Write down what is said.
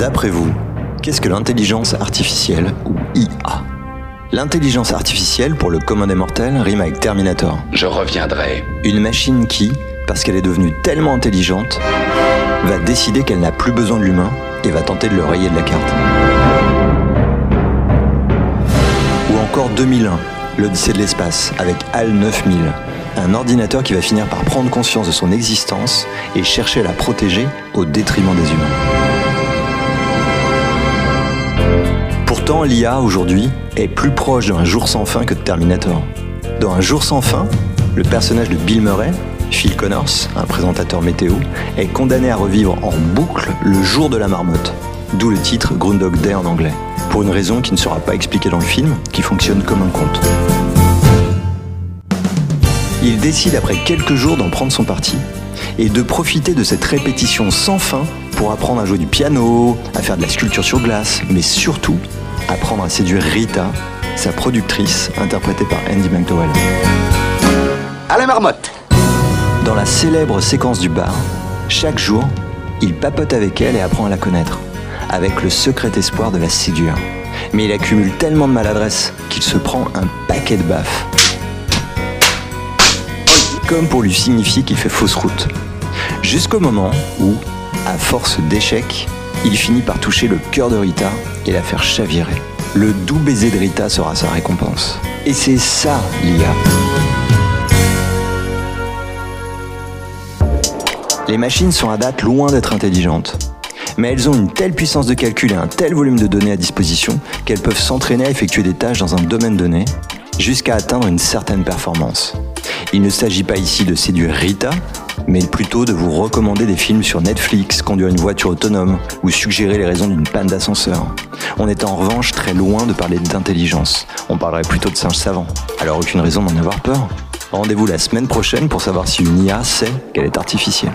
D'après vous, qu'est-ce que l'intelligence artificielle ou IA L'intelligence artificielle, pour le commun des mortels, rime avec Terminator. Je reviendrai. Une machine qui, parce qu'elle est devenue tellement intelligente, va décider qu'elle n'a plus besoin de l'humain et va tenter de le rayer de la carte. Ou encore 2001, l'Odyssée de l'espace, avec HAL 9000, un ordinateur qui va finir par prendre conscience de son existence et chercher à la protéger au détriment des humains. L'IA aujourd'hui est plus proche d'un jour sans fin que de Terminator. Dans Un jour sans fin, le personnage de Bill Murray, Phil Connors, un présentateur météo, est condamné à revivre en boucle le jour de la marmotte, d'où le titre Groundhog Day en anglais, pour une raison qui ne sera pas expliquée dans le film, qui fonctionne comme un conte. Il décide après quelques jours d'en prendre son parti et de profiter de cette répétition sans fin pour apprendre à jouer du piano, à faire de la sculpture sur glace, mais surtout apprendre à séduire Rita, sa productrice, interprétée par Andy McDowell. À la marmotte Dans la célèbre séquence du bar, chaque jour, il papote avec elle et apprend à la connaître, avec le secret espoir de la séduire. Mais il accumule tellement de maladresse qu'il se prend un paquet de baffes comme pour lui signifier qu'il fait fausse route. Jusqu'au moment où, à force d'échecs, il finit par toucher le cœur de Rita et la faire chavirer. Le doux baiser de Rita sera sa récompense. Et c'est ça l'IA. Les machines sont à date loin d'être intelligentes. Mais elles ont une telle puissance de calcul et un tel volume de données à disposition qu'elles peuvent s'entraîner à effectuer des tâches dans un domaine donné jusqu'à atteindre une certaine performance. Il ne s'agit pas ici de séduire Rita, mais plutôt de vous recommander des films sur Netflix, conduire une voiture autonome ou suggérer les raisons d'une panne d'ascenseur. On est en revanche très loin de parler d'intelligence. On parlerait plutôt de singe savant. Alors aucune raison d'en avoir peur. Rendez-vous la semaine prochaine pour savoir si une IA sait qu'elle est artificielle.